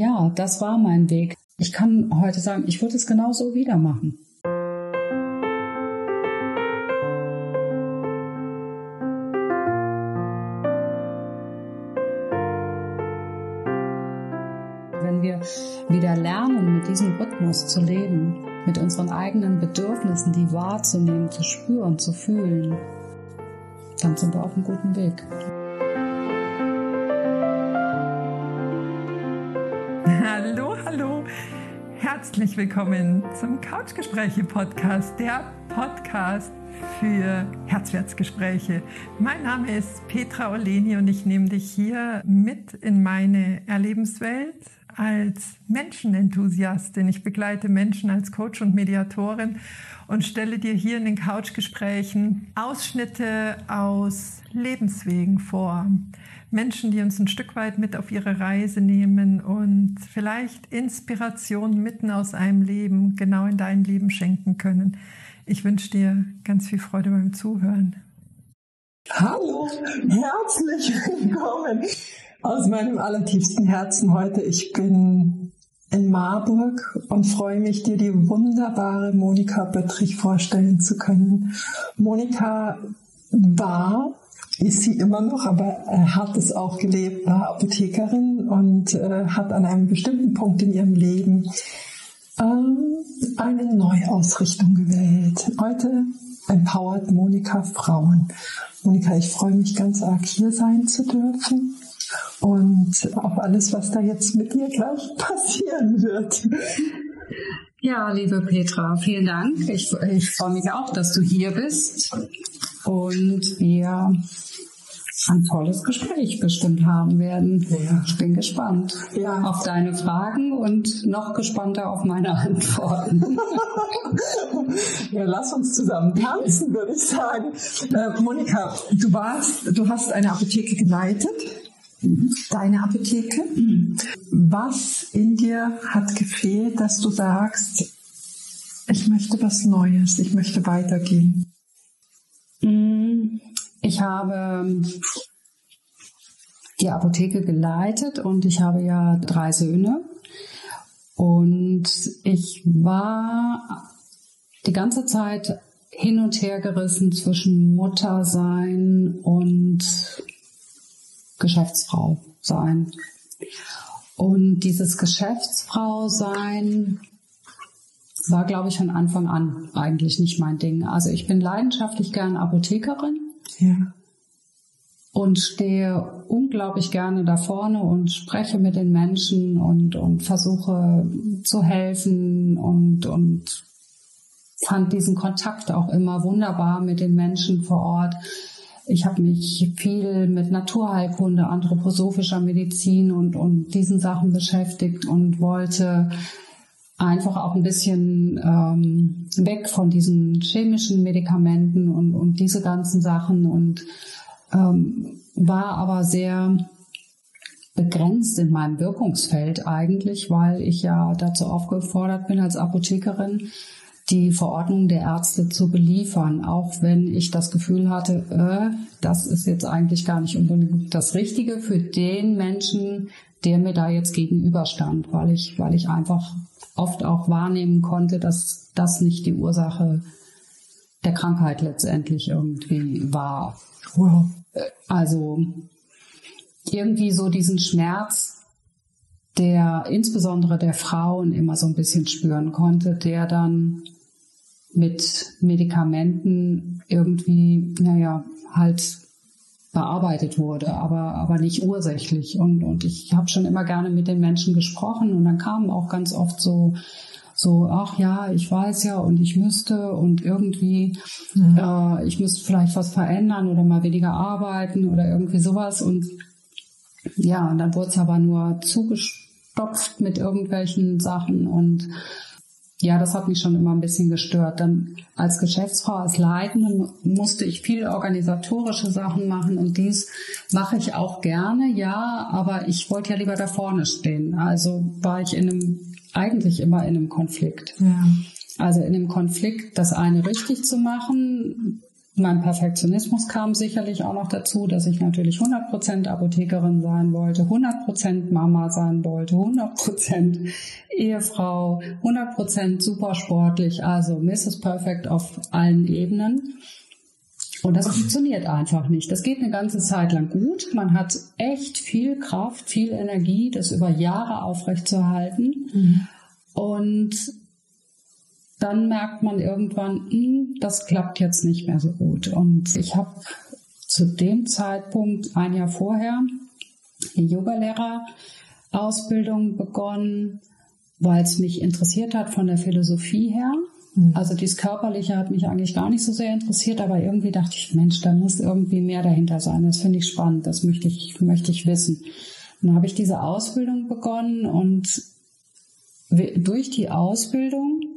Ja, das war mein Weg. Ich kann heute sagen, ich würde es genauso wieder machen. Wenn wir wieder lernen, mit diesem Rhythmus zu leben, mit unseren eigenen Bedürfnissen, die wahrzunehmen, zu spüren, zu fühlen, dann sind wir auf einem guten Weg. Herzlich willkommen zum Couchgespräche-Podcast, der Podcast für Herzwertsgespräche. Mein Name ist Petra Oleni und ich nehme dich hier mit in meine Erlebenswelt als Menschenenthusiastin. Ich begleite Menschen als Coach und Mediatorin und stelle dir hier in den Couchgesprächen Ausschnitte aus Lebenswegen vor. Menschen, die uns ein Stück weit mit auf ihre Reise nehmen und vielleicht Inspiration mitten aus einem Leben genau in dein Leben schenken können. Ich wünsche dir ganz viel Freude beim Zuhören. Hallo, herzlich willkommen aus meinem allertiefsten Herzen heute. Ich bin in Marburg und freue mich, dir die wunderbare Monika Böttrich vorstellen zu können. Monika war ist sie immer noch, aber äh, hat es auch gelebt, war Apothekerin und äh, hat an einem bestimmten Punkt in ihrem Leben ähm, eine Neuausrichtung gewählt. Heute empowert Monika Frauen. Monika, ich freue mich ganz arg, hier sein zu dürfen und auf alles, was da jetzt mit dir gleich passieren wird. Ja, liebe Petra, vielen Dank. Ich, ich freue mich auch, dass du hier bist und wir ein tolles Gespräch bestimmt haben werden. Ja. Ich bin gespannt ja. auf deine Fragen und noch gespannter auf meine Antworten. ja, lass uns zusammen tanzen, würde ich sagen. Äh, Monika, du warst, du hast eine Apotheke geleitet. Deine Apotheke. Was in dir hat gefehlt, dass du sagst, ich möchte was Neues, ich möchte weitergehen? Mm, ich habe die Apotheke geleitet und ich habe ja drei Söhne. Und ich war die ganze Zeit hin und her gerissen zwischen Muttersein und Geschäftsfrau sein. Und dieses Geschäftsfrau sein war, glaube ich, von Anfang an eigentlich nicht mein Ding. Also ich bin leidenschaftlich gern Apothekerin. Ja. Und stehe unglaublich gerne da vorne und spreche mit den Menschen und, und versuche zu helfen und, und fand diesen Kontakt auch immer wunderbar mit den Menschen vor Ort. Ich habe mich viel mit Naturheilkunde, anthroposophischer Medizin und, und diesen Sachen beschäftigt und wollte einfach auch ein bisschen ähm, weg von diesen chemischen Medikamenten und, und diese ganzen Sachen und ähm, war aber sehr begrenzt in meinem Wirkungsfeld eigentlich, weil ich ja dazu aufgefordert bin als Apothekerin, die Verordnung der Ärzte zu beliefern, auch wenn ich das Gefühl hatte, äh, das ist jetzt eigentlich gar nicht unbedingt das Richtige für den Menschen, der mir da jetzt gegenüberstand, weil ich, weil ich einfach oft auch wahrnehmen konnte, dass das nicht die Ursache der Krankheit letztendlich irgendwie war. Wow. Also irgendwie so diesen Schmerz, der insbesondere der Frauen immer so ein bisschen spüren konnte, der dann mit Medikamenten irgendwie, naja, halt bearbeitet wurde, aber, aber nicht ursächlich. Und, und ich habe schon immer gerne mit den Menschen gesprochen und dann kamen auch ganz oft so, so, ach ja, ich weiß ja und ich müsste und irgendwie, mhm. äh, ich müsste vielleicht was verändern oder mal weniger arbeiten oder irgendwie sowas. Und ja, und dann wurde es aber nur zugestopft mit irgendwelchen Sachen und ja, das hat mich schon immer ein bisschen gestört. Dann als Geschäftsfrau, als Leitende musste ich viele organisatorische Sachen machen und dies mache ich auch gerne, ja, aber ich wollte ja lieber da vorne stehen. Also war ich in einem, eigentlich immer in einem Konflikt. Ja. Also in einem Konflikt, das eine richtig zu machen, mein Perfektionismus kam sicherlich auch noch dazu, dass ich natürlich 100% Apothekerin sein wollte, 100% Mama sein wollte, 100% Ehefrau, 100% supersportlich, also Mrs. Perfect auf allen Ebenen. Und das funktioniert einfach nicht. Das geht eine ganze Zeit lang gut. Man hat echt viel Kraft, viel Energie, das über Jahre aufrechtzuerhalten. Mhm. Und dann merkt man irgendwann, hm, das klappt jetzt nicht mehr so gut. Und ich habe zu dem Zeitpunkt, ein Jahr vorher, die Yogalehrerausbildung begonnen, weil es mich interessiert hat von der Philosophie her. Mhm. Also dieses Körperliche hat mich eigentlich gar nicht so sehr interessiert, aber irgendwie dachte ich, Mensch, da muss irgendwie mehr dahinter sein. Das finde ich spannend, das möchte ich, möchte ich wissen. dann habe ich diese Ausbildung begonnen und durch die Ausbildung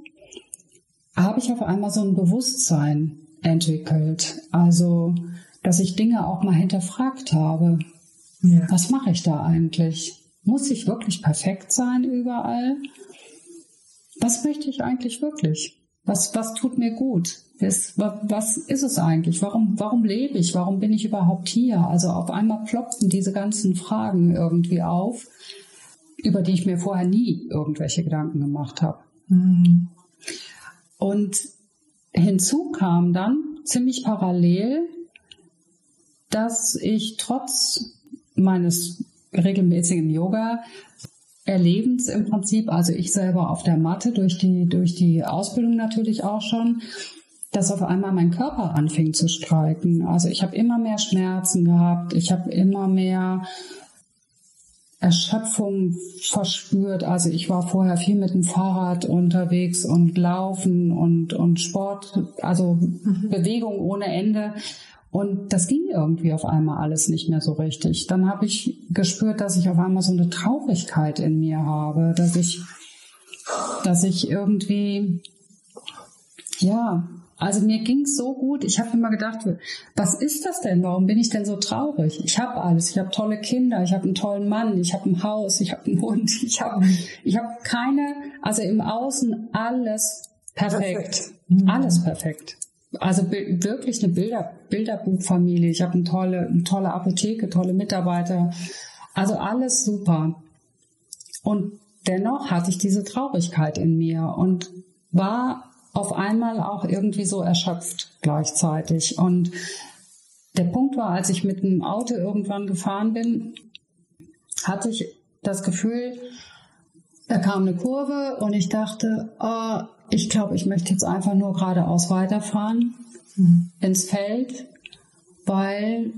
habe ich auf einmal so ein Bewusstsein entwickelt. Also, dass ich Dinge auch mal hinterfragt habe. Ja. Was mache ich da eigentlich? Muss ich wirklich perfekt sein überall? Was möchte ich eigentlich wirklich? Was, was tut mir gut? Was, was ist es eigentlich? Warum, warum lebe ich? Warum bin ich überhaupt hier? Also auf einmal ploppten diese ganzen Fragen irgendwie auf, über die ich mir vorher nie irgendwelche Gedanken gemacht habe. Mhm. Und hinzu kam dann ziemlich parallel, dass ich trotz meines regelmäßigen Yoga Erlebens im Prinzip, also ich selber auf der Matte durch die, durch die Ausbildung natürlich auch schon, dass auf einmal mein Körper anfing zu streiken. Also ich habe immer mehr Schmerzen gehabt, ich habe immer mehr Erschöpfung verspürt. Also ich war vorher viel mit dem Fahrrad unterwegs und Laufen und, und Sport, also mhm. Bewegung ohne Ende. Und das ging irgendwie auf einmal alles nicht mehr so richtig. Dann habe ich gespürt, dass ich auf einmal so eine Traurigkeit in mir habe, dass ich, dass ich irgendwie, ja, also mir ging's so gut. Ich habe immer gedacht, was ist das denn? Warum bin ich denn so traurig? Ich habe alles. Ich habe tolle Kinder. Ich habe einen tollen Mann. Ich habe ein Haus. Ich habe einen Hund. Ich habe ich hab keine, also im Außen alles perfekt. perfekt. Alles perfekt. Also wirklich eine Bilder, Bilderbuchfamilie. Ich habe eine tolle, eine tolle Apotheke, tolle Mitarbeiter. Also alles super. Und dennoch hatte ich diese Traurigkeit in mir und war auf einmal auch irgendwie so erschöpft gleichzeitig. Und der Punkt war, als ich mit dem Auto irgendwann gefahren bin, hatte ich das Gefühl, da kam eine Kurve und ich dachte, oh, ich glaube, ich möchte jetzt einfach nur geradeaus weiterfahren mhm. ins Feld, weil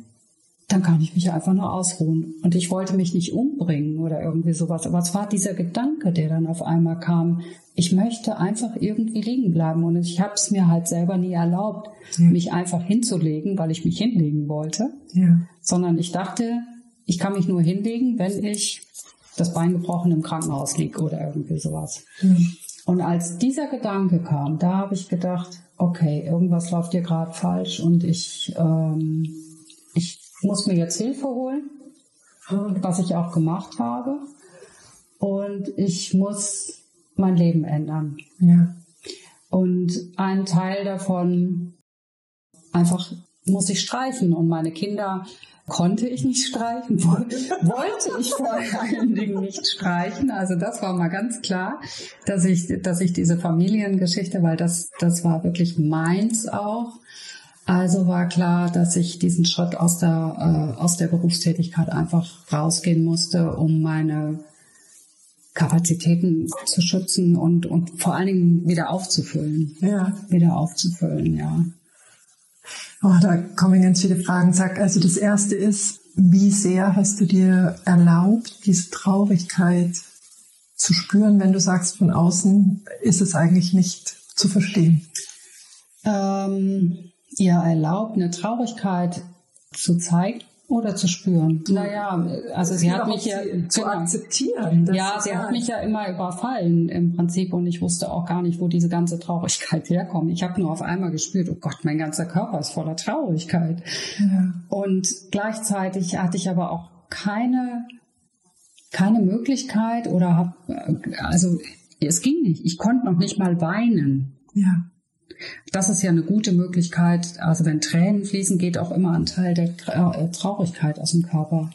dann kann ich mich einfach nur ausruhen. Und ich wollte mich nicht umbringen oder irgendwie sowas. Aber es war dieser Gedanke, der dann auf einmal kam. Ich möchte einfach irgendwie liegen bleiben. Und ich habe es mir halt selber nie erlaubt, ja. mich einfach hinzulegen, weil ich mich hinlegen wollte. Ja. Sondern ich dachte, ich kann mich nur hinlegen, wenn ich das Bein gebrochen im Krankenhaus liege oder irgendwie sowas. Ja. Und als dieser Gedanke kam, da habe ich gedacht, okay, irgendwas läuft hier gerade falsch und ich, ähm, ich muss mir jetzt Hilfe holen, was ich auch gemacht habe. Und ich muss mein Leben ändern. Ja. Und ein Teil davon einfach muss ich streichen und meine Kinder konnte ich nicht streichen, wollte ich vor allen Dingen nicht streichen. Also das war mal ganz klar, dass ich, dass ich diese Familiengeschichte, weil das, das war wirklich meins auch, also war klar, dass ich diesen Schritt aus der, äh, aus der Berufstätigkeit einfach rausgehen musste, um meine Kapazitäten zu schützen und, und vor allen Dingen wieder aufzufüllen. Ja. Wieder aufzufüllen, ja. Oh, da kommen ganz viele Fragen. Sag, also das erste ist, wie sehr hast du dir erlaubt, diese Traurigkeit zu spüren, wenn du sagst, von außen ist es eigentlich nicht zu verstehen? Ähm, ihr erlaubt, eine Traurigkeit zu zeigen oder zu spüren. Naja, also sie hat mich ja zu genau, akzeptieren. Ja, sie hat mich ja immer überfallen im Prinzip und ich wusste auch gar nicht, wo diese ganze Traurigkeit herkommt. Ich habe nur auf einmal gespürt, oh Gott, mein ganzer Körper ist voller Traurigkeit. Ja. Und gleichzeitig hatte ich aber auch keine keine Möglichkeit oder hab also es ging nicht. Ich konnte noch nicht mal weinen. Ja. Das ist ja eine gute Möglichkeit. Also wenn Tränen fließen, geht auch immer ein Teil der äh, Traurigkeit aus dem Körper.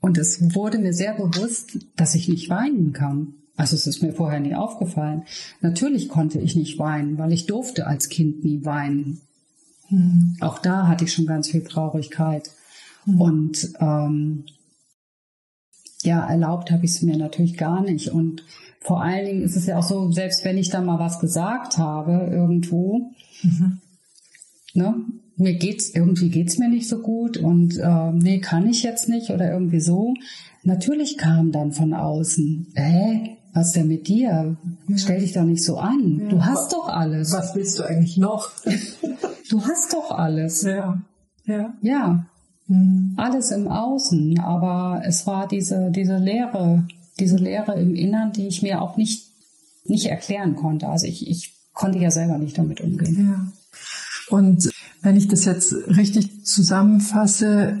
Und es wurde mir sehr bewusst, dass ich nicht weinen kann. Also es ist mir vorher nie aufgefallen. Natürlich konnte ich nicht weinen, weil ich durfte als Kind nie weinen. Mhm. Auch da hatte ich schon ganz viel Traurigkeit. Mhm. Und ähm, ja, erlaubt habe ich es mir natürlich gar nicht. Und vor allen Dingen ist es ja auch so, selbst wenn ich da mal was gesagt habe irgendwo, mhm. ne, mir geht's irgendwie geht's mir nicht so gut und äh, nee, kann ich jetzt nicht oder irgendwie so. Natürlich kam dann von außen, hä, was denn mit dir? Ja. Stell dich doch nicht so an. Ja. Du hast doch alles. Was willst du eigentlich noch? du hast doch alles. Ja. Ja. Ja. Mhm. Alles im Außen, aber es war diese, diese Leere, diese Leere im Innern, die ich mir auch nicht, nicht erklären konnte. Also ich, ich konnte ja selber nicht damit umgehen. Ja. Und wenn ich das jetzt richtig zusammenfasse,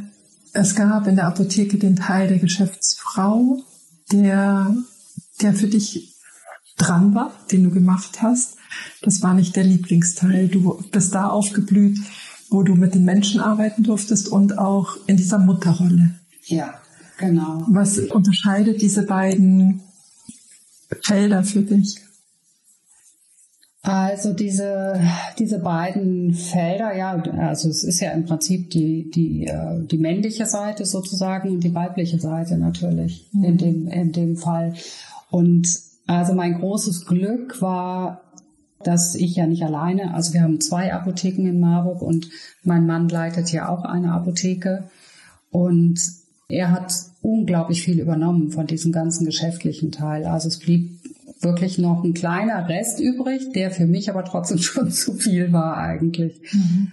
es gab in der Apotheke den Teil der Geschäftsfrau, der, der für dich dran war, den du gemacht hast. Das war nicht der Lieblingsteil. Du bist da aufgeblüht, wo du mit den Menschen arbeiten durftest und auch in dieser Mutterrolle. Ja, genau. Was unterscheidet diese beiden Felder für dich? Also diese, diese beiden Felder, ja, also es ist ja im Prinzip die, die, äh, die männliche Seite sozusagen und die weibliche Seite natürlich mhm. in, dem, in dem Fall. Und also mein großes Glück war, dass ich ja nicht alleine, also wir haben zwei Apotheken in Marburg und mein Mann leitet ja auch eine Apotheke und er hat unglaublich viel übernommen von diesem ganzen geschäftlichen Teil. Also es blieb wirklich noch ein kleiner Rest übrig, der für mich aber trotzdem schon zu viel war eigentlich. Mhm.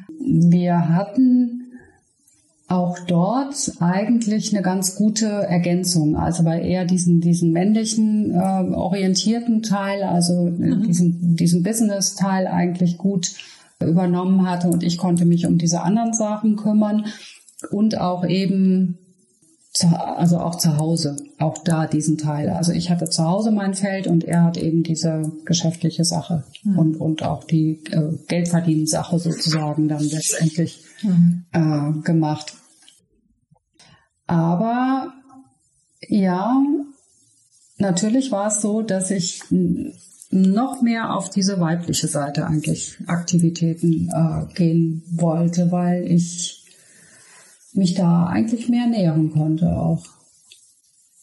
Wir hatten auch dort eigentlich eine ganz gute Ergänzung. Also bei eher diesen, diesen männlichen äh, orientierten Teil, also mhm. diesen, diesen Business-Teil eigentlich gut übernommen hatte und ich konnte mich um diese anderen Sachen kümmern und auch eben also auch zu Hause, auch da diesen Teil. Also ich hatte zu Hause mein Feld und er hat eben diese geschäftliche Sache mhm. und, und auch die äh, Geldverdienen-Sache sozusagen dann letztendlich mhm. äh, gemacht. Aber ja, natürlich war es so, dass ich noch mehr auf diese weibliche Seite eigentlich Aktivitäten äh, gehen wollte, weil ich mich da eigentlich mehr nähern konnte, auch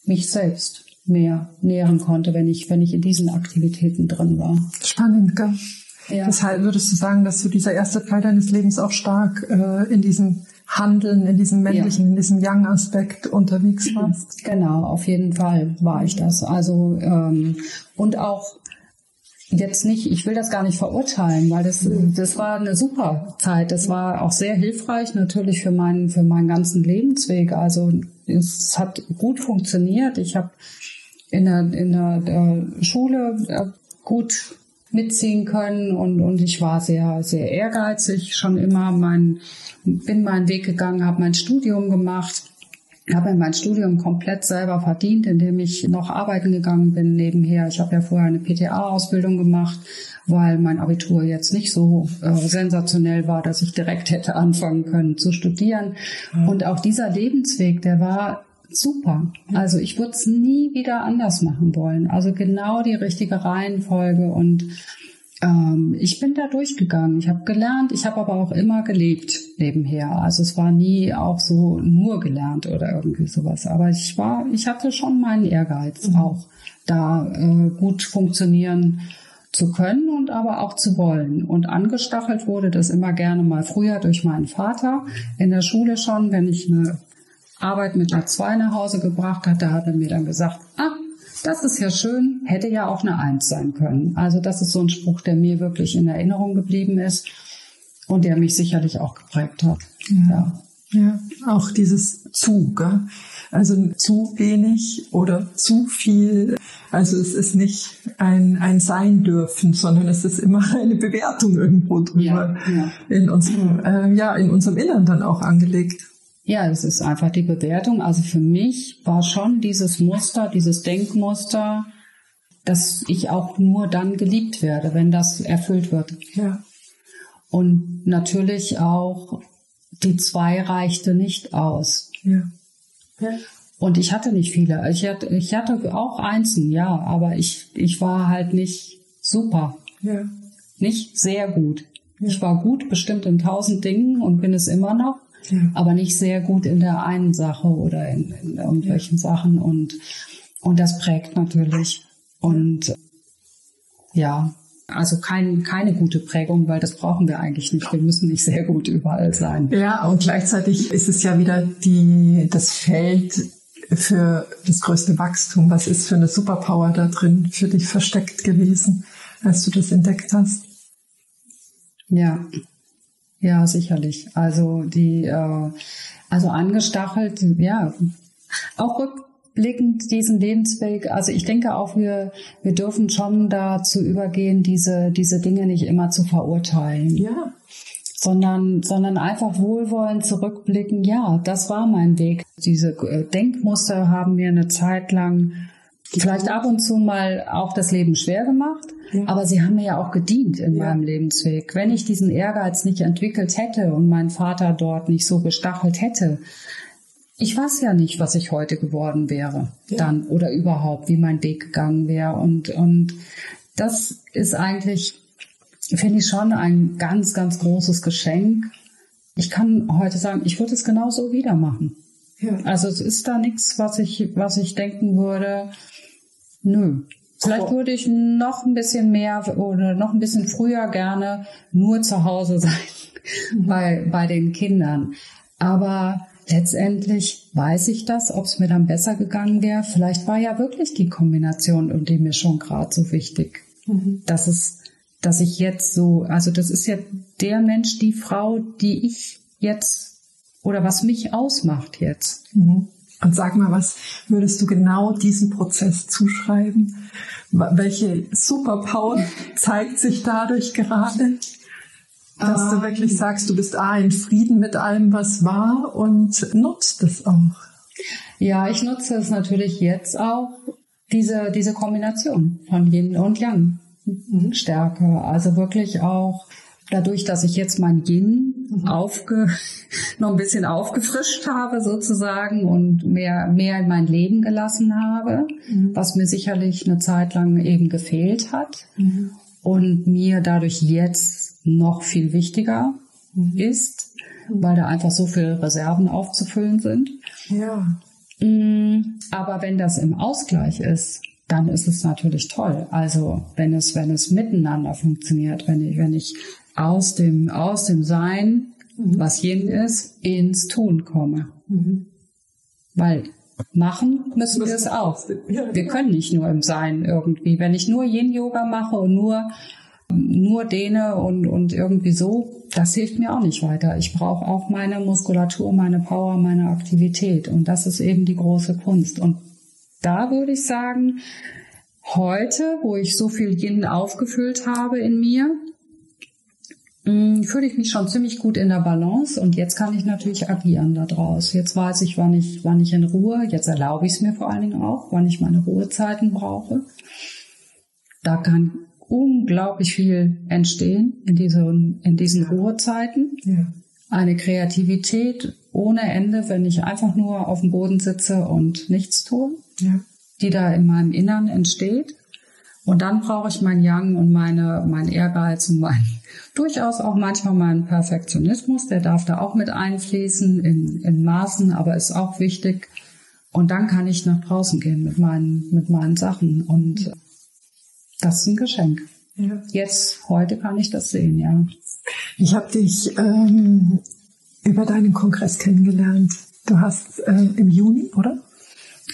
mich selbst mehr nähern konnte, wenn ich, wenn ich in diesen Aktivitäten drin war. Spannend, gell? Ja. Deshalb würdest du sagen, dass du dieser erste Teil deines Lebens auch stark äh, in diesem Handeln, in diesem männlichen, ja. in diesem Young-Aspekt unterwegs warst? Genau, auf jeden Fall war ich das. Also ähm, und auch jetzt nicht, ich will das gar nicht verurteilen, weil das, das war eine super Zeit. Das war auch sehr hilfreich natürlich für meinen, für meinen ganzen Lebensweg. Also es hat gut funktioniert. Ich habe in der, in der, der Schule äh, gut mitziehen können und, und ich war sehr, sehr ehrgeizig schon immer. Mein, bin meinen Weg gegangen, habe mein Studium gemacht habe mein Studium komplett selber verdient, indem ich noch arbeiten gegangen bin nebenher. Ich habe ja vorher eine PTA-Ausbildung gemacht, weil mein Abitur jetzt nicht so äh, sensationell war, dass ich direkt hätte anfangen können zu studieren. Und auch dieser Lebensweg, der war super. Also ich würde es nie wieder anders machen wollen. Also genau die richtige Reihenfolge und ähm, ich bin da durchgegangen. Ich habe gelernt, ich habe aber auch immer gelebt nebenher. Also es war nie auch so nur gelernt oder irgendwie sowas. Aber ich war, ich hatte schon meinen Ehrgeiz mhm. auch, da äh, gut funktionieren zu können und aber auch zu wollen. Und angestachelt wurde das immer gerne mal früher durch meinen Vater in der Schule schon, wenn ich eine Arbeit mit einer 2 nach Hause gebracht hatte, hat er mir dann gesagt, ah, das ist ja schön, hätte ja auch eine Eins sein können. Also das ist so ein Spruch, der mir wirklich in Erinnerung geblieben ist und der mich sicherlich auch geprägt hat. Ja, ja. auch dieses zu, gell? also zu wenig oder zu viel. Also es ist nicht ein, ein Sein dürfen, sondern es ist immer eine Bewertung irgendwo drüber ja, ja. in unserem, äh, ja, in unserem Innern dann auch angelegt. Ja, es ist einfach die Bewertung. Also für mich war schon dieses Muster, dieses Denkmuster, dass ich auch nur dann geliebt werde, wenn das erfüllt wird. Ja. Und natürlich auch die zwei reichte nicht aus. Ja. ja. Und ich hatte nicht viele. Ich hatte, ich hatte auch Einsen, ja, aber ich, ich war halt nicht super. Ja. Nicht sehr gut. Ja. Ich war gut bestimmt in tausend Dingen und bin es immer noch, ja. aber nicht sehr gut in der einen Sache oder in, in irgendwelchen ja. Sachen und, und das prägt natürlich. Und ja, also kein, keine gute Prägung, weil das brauchen wir eigentlich nicht. Wir müssen nicht sehr gut überall sein. Ja, und gleichzeitig ist es ja wieder die, das Feld für das größte Wachstum. Was ist für eine Superpower da drin für dich versteckt gewesen, als du das entdeckt hast? Ja, ja, sicherlich. Also die, äh, also angestachelt, ja, auch rückblickend diesen Lebensweg. Also ich denke auch, wir, wir dürfen schon dazu übergehen, diese, diese Dinge nicht immer zu verurteilen. Ja sondern, sondern einfach wohlwollend zurückblicken, ja, das war mein Weg. Diese äh, Denkmuster haben mir eine Zeit lang vielleicht ab und zu mal auch das Leben schwer gemacht, ja. aber sie haben mir ja auch gedient in ja. meinem Lebensweg. Wenn ich diesen Ehrgeiz nicht entwickelt hätte und mein Vater dort nicht so gestachelt hätte, ich weiß ja nicht, was ich heute geworden wäre ja. dann oder überhaupt, wie mein Weg gegangen wäre und, und das ist eigentlich finde ich schon ein ganz, ganz großes Geschenk. Ich kann heute sagen, ich würde es genauso wieder machen. Ja. Also es ist da nichts, was ich, was ich denken würde, nö. Vielleicht oh. würde ich noch ein bisschen mehr oder noch ein bisschen früher gerne nur zu Hause sein mhm. bei, bei den Kindern. Aber letztendlich weiß ich das, ob es mir dann besser gegangen wäre. Vielleicht war ja wirklich die Kombination und die mir schon gerade so wichtig, mhm. dass es dass ich jetzt so, also das ist ja der Mensch, die Frau, die ich jetzt oder was mich ausmacht jetzt. Mhm. Und sag mal, was würdest du genau diesem Prozess zuschreiben? Welche Superpower zeigt sich dadurch gerade? Dass du wirklich ähm. sagst, du bist A, in Frieden mit allem, was war und nutzt es auch. Ja, ich nutze es natürlich jetzt auch, diese, diese Kombination von Yin und Yang. Mhm. Stärke. Also wirklich auch dadurch, dass ich jetzt mein Yin mhm. aufge, noch ein bisschen aufgefrischt habe sozusagen und mehr, mehr in mein Leben gelassen habe, mhm. was mir sicherlich eine Zeit lang eben gefehlt hat mhm. und mir dadurch jetzt noch viel wichtiger mhm. ist, weil da einfach so viele Reserven aufzufüllen sind. Ja. Mm, aber wenn das im Ausgleich ist, dann ist es natürlich toll. Also wenn es, wenn es miteinander funktioniert, wenn ich, wenn ich aus dem, aus dem Sein, mhm. was Yin ist, ins Tun komme. Mhm. Weil machen müssen wir es auch. Wir können nicht nur im Sein irgendwie. Wenn ich nur Yin-Yoga mache und nur, nur dehne und, und irgendwie so, das hilft mir auch nicht weiter. Ich brauche auch meine Muskulatur, meine Power, meine Aktivität. Und das ist eben die große Kunst. Und da würde ich sagen, heute, wo ich so viel Yin aufgefüllt habe in mir, mm, fühle ich mich schon ziemlich gut in der Balance und jetzt kann ich natürlich agieren da draus. Jetzt weiß ich, wann ich, wann ich in Ruhe, jetzt erlaube ich es mir vor allen Dingen auch, wann ich meine Ruhezeiten brauche. Da kann unglaublich viel entstehen in diesen, in diesen Ruhezeiten. Ja. Eine Kreativität ohne Ende, wenn ich einfach nur auf dem Boden sitze und nichts tue ja. die da in meinem Innern entsteht. Und dann brauche ich mein Yang und meine, mein Ehrgeiz und mein, durchaus auch manchmal meinen Perfektionismus, der darf da auch mit einfließen in, in Maßen, aber ist auch wichtig. Und dann kann ich nach draußen gehen mit meinen, mit meinen Sachen. Und das ist ein Geschenk. Ja. Jetzt, heute kann ich das sehen, ja. Ich habe dich ähm, über deinen Kongress kennengelernt. Du hast äh, im Juni, oder?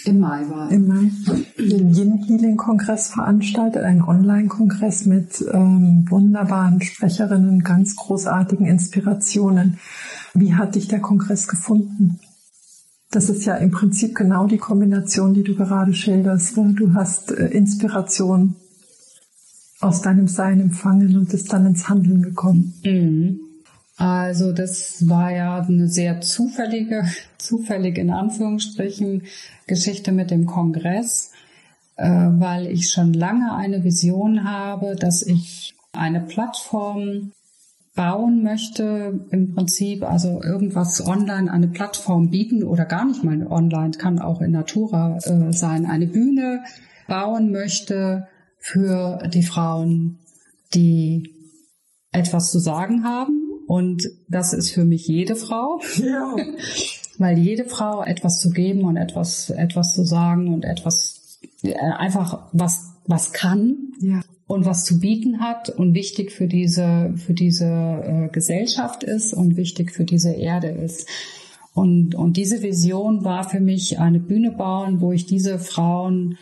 Im Mai war Im Mai. Den Yin Healing Kongress veranstaltet, ein Online-Kongress mit ähm, wunderbaren Sprecherinnen, ganz großartigen Inspirationen. Wie hat dich der Kongress gefunden? Das ist ja im Prinzip genau die Kombination, die du gerade schilderst. Du hast äh, Inspiration aus deinem Sein empfangen und bist dann ins Handeln gekommen. Mhm. Also das war ja eine sehr zufällige, zufällig in Anführungsstrichen Geschichte mit dem Kongress, äh, weil ich schon lange eine Vision habe, dass ich eine Plattform bauen möchte, im Prinzip also irgendwas online, eine Plattform bieten oder gar nicht mal online, kann auch in Natura äh, sein, eine Bühne bauen möchte für die Frauen, die etwas zu sagen haben. Und das ist für mich jede Frau. Ja. Weil jede Frau etwas zu geben und etwas, etwas zu sagen und etwas, äh, einfach was, was kann. Ja und was zu bieten hat und wichtig für diese, für diese äh, Gesellschaft ist und wichtig für diese Erde ist. Und, und diese Vision war für mich eine Bühne bauen, wo ich diese Frauen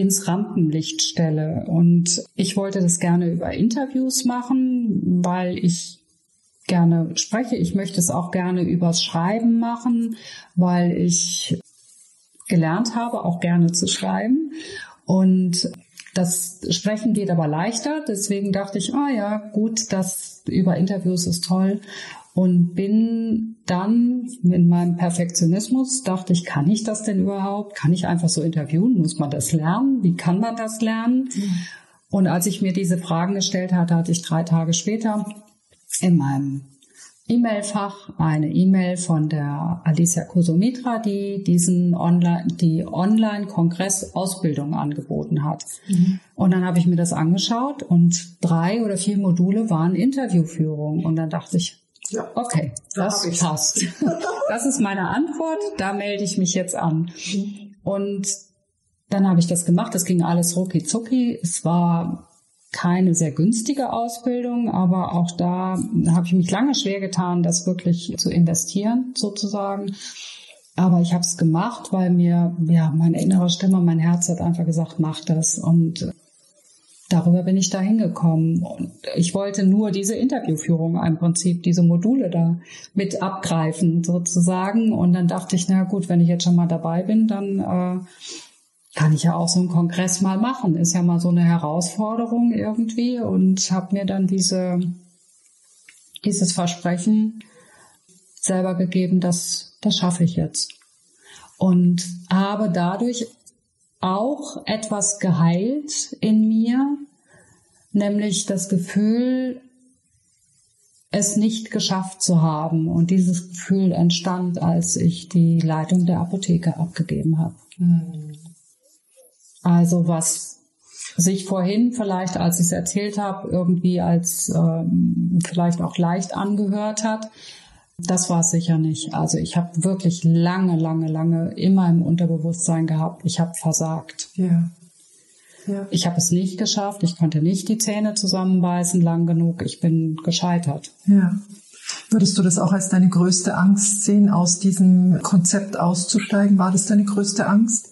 ins Rampenlicht stelle. Und ich wollte das gerne über Interviews machen, weil ich gerne spreche. Ich möchte es auch gerne übers Schreiben machen, weil ich gelernt habe, auch gerne zu schreiben. Und das Sprechen geht aber leichter, deswegen dachte ich, ah ja, gut, das über Interviews ist toll. Und bin dann in meinem Perfektionismus, dachte ich, kann ich das denn überhaupt? Kann ich einfach so interviewen? Muss man das lernen? Wie kann man das lernen? Mhm. Und als ich mir diese Fragen gestellt hatte, hatte ich drei Tage später in meinem E-Mail-Fach eine E-Mail von der Alicia Kosomitra, die diesen Online, die Online-Kongress-Ausbildung angeboten hat. Mhm. Und dann habe ich mir das angeschaut und drei oder vier Module waren Interviewführung. Und dann dachte ich, ja, okay, das da passt. das ist meine Antwort, da melde ich mich jetzt an. Und dann habe ich das gemacht. Das ging alles rucki zucki. Es war keine sehr günstige Ausbildung, aber auch da habe ich mich lange schwer getan, das wirklich zu investieren sozusagen. Aber ich habe es gemacht, weil mir ja meine innere Stimme, mein Herz hat einfach gesagt, mach das und darüber bin ich da hingekommen. Und ich wollte nur diese Interviewführung im Prinzip, diese Module da mit abgreifen sozusagen. Und dann dachte ich, na gut, wenn ich jetzt schon mal dabei bin, dann äh, kann ich ja auch so einen Kongress mal machen. Ist ja mal so eine Herausforderung irgendwie und habe mir dann diese, dieses Versprechen selber gegeben, dass das schaffe ich jetzt. Und habe dadurch auch etwas geheilt in mir, nämlich das Gefühl, es nicht geschafft zu haben. Und dieses Gefühl entstand, als ich die Leitung der Apotheke abgegeben habe. Mhm. Also was sich vorhin vielleicht, als ich es erzählt habe, irgendwie als ähm, vielleicht auch leicht angehört hat, das war es sicher nicht. Also ich habe wirklich lange, lange, lange immer im Unterbewusstsein gehabt, ich habe versagt. Ja. ja. Ich habe es nicht geschafft, ich konnte nicht die Zähne zusammenbeißen lang genug, ich bin gescheitert. Ja. Würdest du das auch als deine größte Angst sehen, aus diesem Konzept auszusteigen? War das deine größte Angst?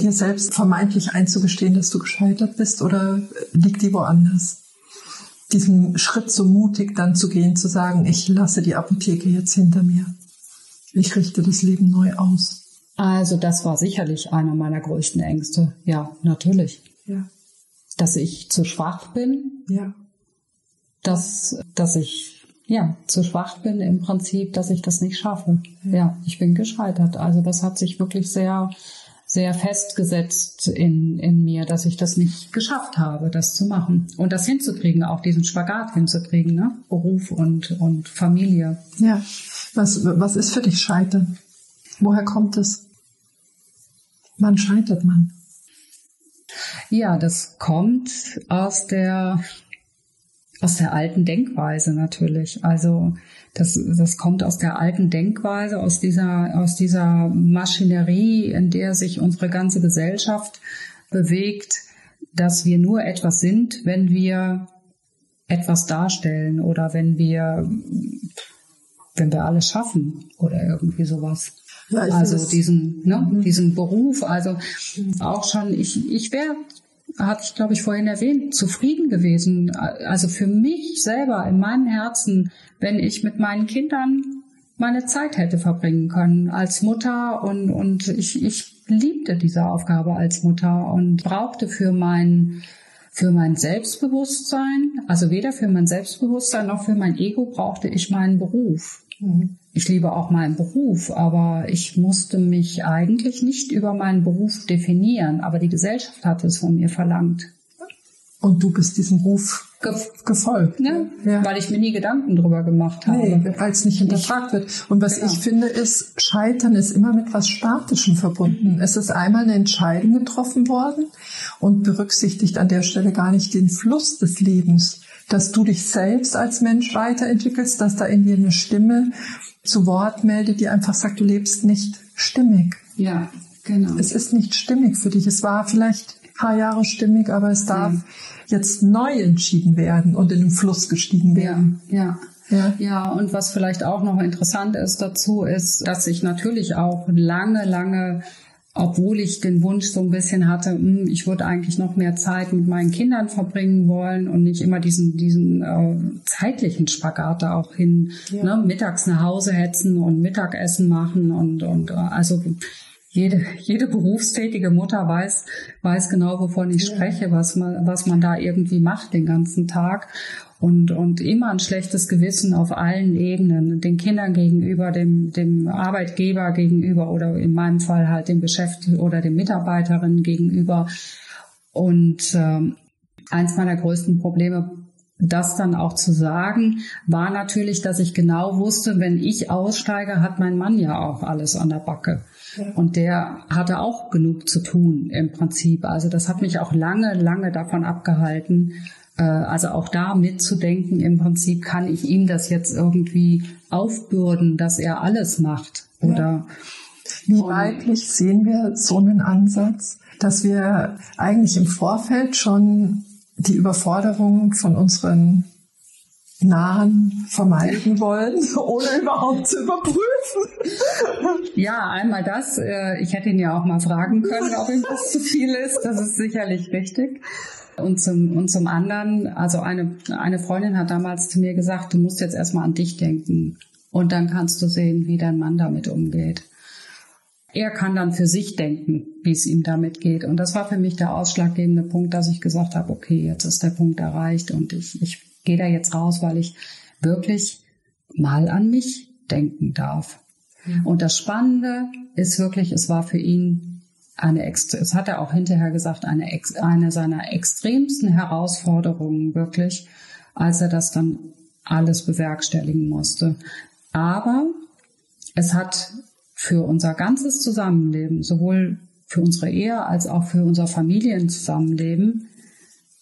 dir selbst vermeintlich einzugestehen, dass du gescheitert bist oder liegt die woanders? Diesen Schritt so mutig dann zu gehen, zu sagen, ich lasse die Apotheke jetzt hinter mir. Ich richte das Leben neu aus. Also das war sicherlich einer meiner größten Ängste. Ja, natürlich. Ja. Dass ich zu schwach bin. Ja. Dass, dass ich ja, zu schwach bin im Prinzip, dass ich das nicht schaffe. Ja. ja, ich bin gescheitert. Also das hat sich wirklich sehr sehr festgesetzt in, in mir, dass ich das nicht geschafft habe, das zu machen. Und das hinzukriegen, auch diesen Spagat hinzukriegen, ne? Beruf und, und Familie. Ja. Was, was ist für dich Scheitern? Woher kommt es? Wann scheitert man? Ja, das kommt aus der aus der alten Denkweise natürlich. Also das, das kommt aus der alten Denkweise, aus dieser, aus dieser Maschinerie, in der sich unsere ganze Gesellschaft bewegt, dass wir nur etwas sind, wenn wir etwas darstellen oder wenn wir, wenn wir alles schaffen oder irgendwie sowas. Ja, also diesen, ne, mhm. diesen Beruf, also auch schon, ich, ich wäre hatte ich, glaube ich, vorhin erwähnt, zufrieden gewesen. Also für mich selber in meinem Herzen, wenn ich mit meinen Kindern meine Zeit hätte verbringen können als Mutter und, und ich, ich liebte diese Aufgabe als Mutter und brauchte für mein, für mein Selbstbewusstsein, also weder für mein Selbstbewusstsein noch für mein Ego brauchte ich meinen Beruf. Mhm. Ich liebe auch meinen Beruf, aber ich musste mich eigentlich nicht über meinen Beruf definieren, aber die Gesellschaft hat es von mir verlangt. Und du bist diesem Ruf ge gefolgt, ne? Ja. weil ich mir nie Gedanken drüber gemacht habe. Nee, weil es nicht hinterfragt wird. Und was genau. ich finde ist, Scheitern ist immer mit was Statischem verbunden. Es ist einmal eine Entscheidung getroffen worden und berücksichtigt an der Stelle gar nicht den Fluss des Lebens, dass du dich selbst als Mensch weiterentwickelst, dass da in dir eine Stimme zu Wort meldet, die einfach sagt, du lebst nicht stimmig. Ja, genau. Es ist nicht stimmig für dich. Es war vielleicht ein paar Jahre stimmig, aber es darf ja. jetzt neu entschieden werden und in den Fluss gestiegen werden. Ja, ja. Ja. ja, und was vielleicht auch noch interessant ist dazu, ist, dass ich natürlich auch lange, lange obwohl ich den Wunsch so ein bisschen hatte, hm, ich würde eigentlich noch mehr Zeit mit meinen Kindern verbringen wollen und nicht immer diesen, diesen äh, zeitlichen Spagat da auch hin, ja. ne, mittags nach Hause hetzen und Mittagessen machen und, und äh, also jede, jede berufstätige Mutter weiß, weiß genau, wovon ich spreche, was man, was man da irgendwie macht den ganzen Tag und, und immer ein schlechtes Gewissen auf allen Ebenen, den Kindern gegenüber, dem, dem Arbeitgeber gegenüber oder in meinem Fall halt dem Beschäftigten oder dem Mitarbeiterinnen gegenüber. Und ähm, eins meiner größten Probleme, das dann auch zu sagen, war natürlich, dass ich genau wusste, wenn ich aussteige, hat mein Mann ja auch alles an der Backe. Und der hatte auch genug zu tun im Prinzip. Also das hat mich auch lange, lange davon abgehalten, äh, also auch da mitzudenken, im Prinzip kann ich ihm das jetzt irgendwie aufbürden, dass er alles macht. Oder ja. wie weiblich sehen wir so einen Ansatz, dass wir eigentlich im Vorfeld schon die Überforderung von unseren Nahen vermeiden wollen, ohne überhaupt zu überprüfen. Ja, einmal das. Äh, ich hätte ihn ja auch mal fragen können, ob ihm das zu viel ist. Das ist sicherlich richtig. Und zum, und zum anderen, also eine, eine Freundin hat damals zu mir gesagt, du musst jetzt erstmal an dich denken und dann kannst du sehen, wie dein Mann damit umgeht. Er kann dann für sich denken, wie es ihm damit geht. Und das war für mich der ausschlaggebende Punkt, dass ich gesagt habe, okay, jetzt ist der Punkt erreicht und ich, ich gehe da jetzt raus, weil ich wirklich mal an mich denken darf. Und das Spannende ist wirklich, es war für ihn eine, es hat er auch hinterher gesagt, eine, eine seiner extremsten Herausforderungen wirklich, als er das dann alles bewerkstelligen musste. Aber es hat für unser ganzes Zusammenleben, sowohl für unsere Ehe als auch für unser Familienzusammenleben,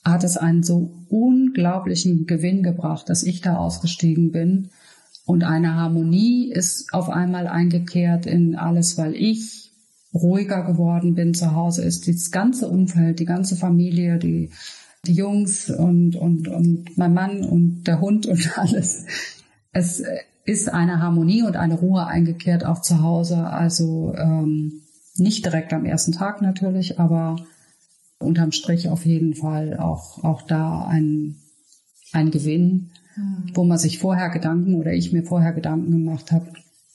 hat es einen so unglaublichen Gewinn gebracht, dass ich da ausgestiegen bin. Und eine Harmonie ist auf einmal eingekehrt in alles, weil ich ruhiger geworden bin zu Hause, ist das ganze Umfeld, die ganze Familie, die, die Jungs und, und, und mein Mann und der Hund und alles. Es ist eine Harmonie und eine Ruhe eingekehrt auch zu Hause. Also ähm, nicht direkt am ersten Tag natürlich, aber unterm Strich auf jeden Fall auch, auch da ein, ein Gewinn, mhm. wo man sich vorher Gedanken oder ich mir vorher Gedanken gemacht habe.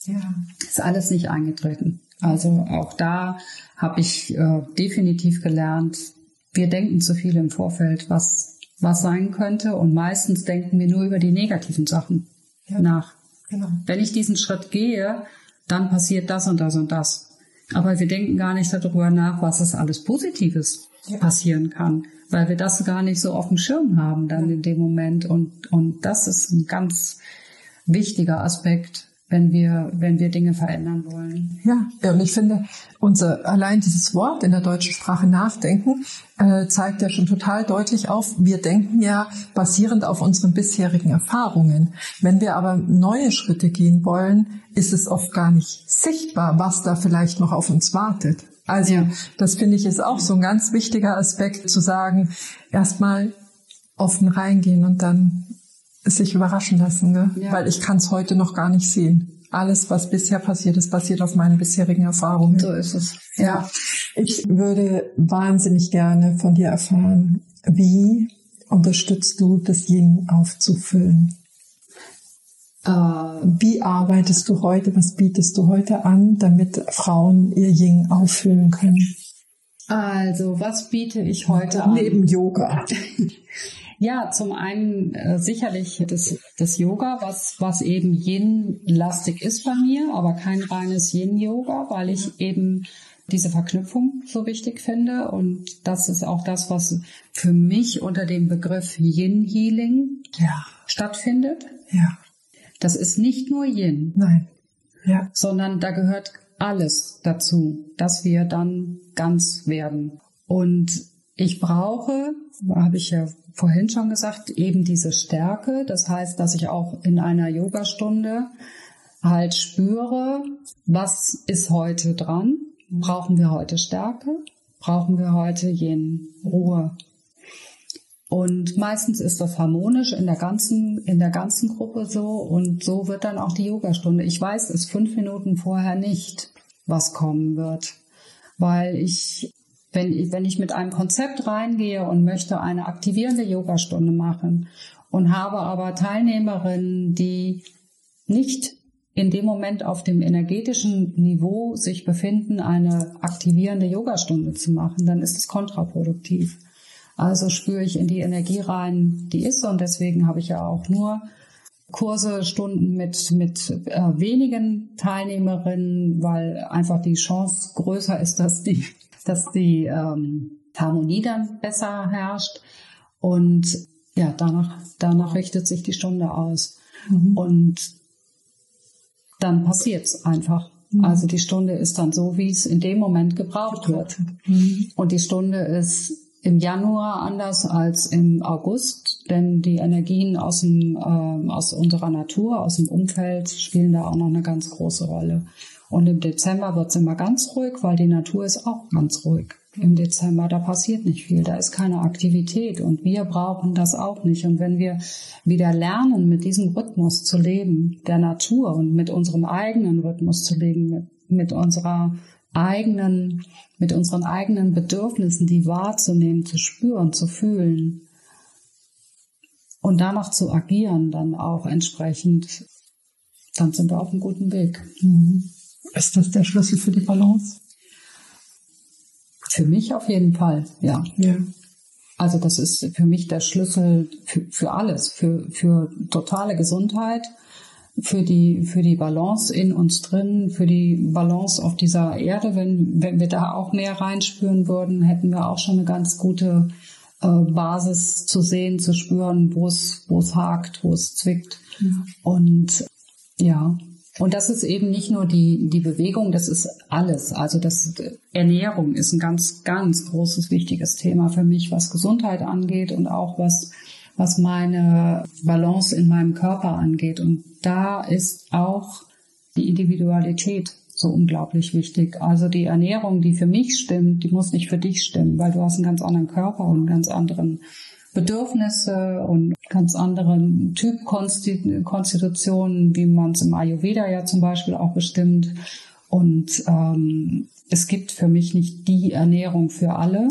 Ja. Ist alles nicht eingetreten. Also auch da habe ich äh, definitiv gelernt, wir denken zu viel im Vorfeld, was, was sein könnte. Und meistens denken wir nur über die negativen Sachen ja, nach. Genau. Wenn ich diesen Schritt gehe, dann passiert das und das und das. Aber wir denken gar nicht darüber nach, was es alles Positives ja. passieren kann, weil wir das gar nicht so auf dem Schirm haben dann in dem Moment. Und, und das ist ein ganz wichtiger Aspekt, wenn wir, wenn wir Dinge verändern wollen. Ja, ja und ich finde, unser, allein dieses Wort in der deutschen Sprache nachdenken, äh, zeigt ja schon total deutlich auf, wir denken ja basierend auf unseren bisherigen Erfahrungen. Wenn wir aber neue Schritte gehen wollen, ist es oft gar nicht sichtbar, was da vielleicht noch auf uns wartet. Also, ja. das finde ich ist auch so ein ganz wichtiger Aspekt zu sagen, erstmal offen reingehen und dann sich überraschen lassen, ne? Ja. weil ich kann es heute noch gar nicht sehen. Alles, was bisher passiert ist, basiert auf meinen bisherigen Erfahrungen. So ist es. Ja, ich würde wahnsinnig gerne von dir erfahren, wie unterstützt du das Yin aufzufüllen? Äh, wie arbeitest du heute, was bietest du heute an, damit Frauen ihr Yin auffüllen können? Also, was biete ich heute an? Neben Yoga. Ja, zum einen äh, sicherlich das, das Yoga, was, was eben Yin-lastig ist bei mir, aber kein reines Yin-Yoga, weil ich eben diese Verknüpfung so wichtig finde. Und das ist auch das, was für mich unter dem Begriff Yin Healing ja. stattfindet. Ja. Das ist nicht nur Yin. Nein. Ja. Sondern da gehört alles dazu, dass wir dann ganz werden. Und ich brauche, habe ich ja vorhin schon gesagt, eben diese Stärke. Das heißt, dass ich auch in einer Yogastunde halt spüre, was ist heute dran? Brauchen wir heute Stärke? Brauchen wir heute jenen Ruhe? Und meistens ist das harmonisch in der ganzen, in der ganzen Gruppe so. Und so wird dann auch die Yogastunde. Ich weiß es fünf Minuten vorher nicht, was kommen wird. Weil ich, wenn ich, wenn ich mit einem Konzept reingehe und möchte eine aktivierende Yogastunde machen und habe aber Teilnehmerinnen, die nicht in dem Moment auf dem energetischen Niveau sich befinden, eine aktivierende Yogastunde zu machen, dann ist es kontraproduktiv. Also spüre ich in die Energie rein, die ist und deswegen habe ich ja auch nur Kurse, Stunden mit, mit äh, wenigen Teilnehmerinnen, weil einfach die Chance größer ist, dass die, dass die ähm, Harmonie dann besser herrscht. Und ja, danach, danach richtet sich die Stunde aus. Mhm. Und dann passiert's einfach. Mhm. Also die Stunde ist dann so, wie es in dem Moment gebraucht wird. Mhm. Und die Stunde ist im Januar anders als im August, denn die Energien aus, dem, äh, aus unserer Natur, aus dem Umfeld spielen da auch noch eine ganz große Rolle. Und im Dezember wird's immer ganz ruhig, weil die Natur ist auch ganz ruhig im Dezember, da passiert nicht viel, da ist keine Aktivität und wir brauchen das auch nicht. Und wenn wir wieder lernen, mit diesem Rhythmus zu leben, der Natur und mit unserem eigenen Rhythmus zu leben, mit, mit unserer eigenen, mit unseren eigenen Bedürfnissen, die wahrzunehmen, zu spüren, zu fühlen und danach zu agieren, dann auch entsprechend, dann sind wir auf einem guten Weg. Mhm. Ist das der Schlüssel für die Balance? Für mich auf jeden Fall, ja. ja. Also das ist für mich der Schlüssel für, für alles, für, für totale Gesundheit, für die, für die Balance in uns drin, für die Balance auf dieser Erde. Wenn, wenn wir da auch mehr reinspüren würden, hätten wir auch schon eine ganz gute äh, Basis zu sehen, zu spüren, wo es, wo es hakt, wo es zwickt. Ja. Und ja, und das ist eben nicht nur die, die Bewegung, das ist alles. Also das Ernährung ist ein ganz, ganz großes, wichtiges Thema für mich, was Gesundheit angeht und auch was, was meine Balance in meinem Körper angeht. Und da ist auch die Individualität so unglaublich wichtig. Also die Ernährung, die für mich stimmt, die muss nicht für dich stimmen, weil du hast einen ganz anderen Körper und einen ganz anderen Bedürfnisse und ganz anderen Typkonstitutionen, wie man es im Ayurveda ja zum Beispiel auch bestimmt. Und ähm, es gibt für mich nicht die Ernährung für alle,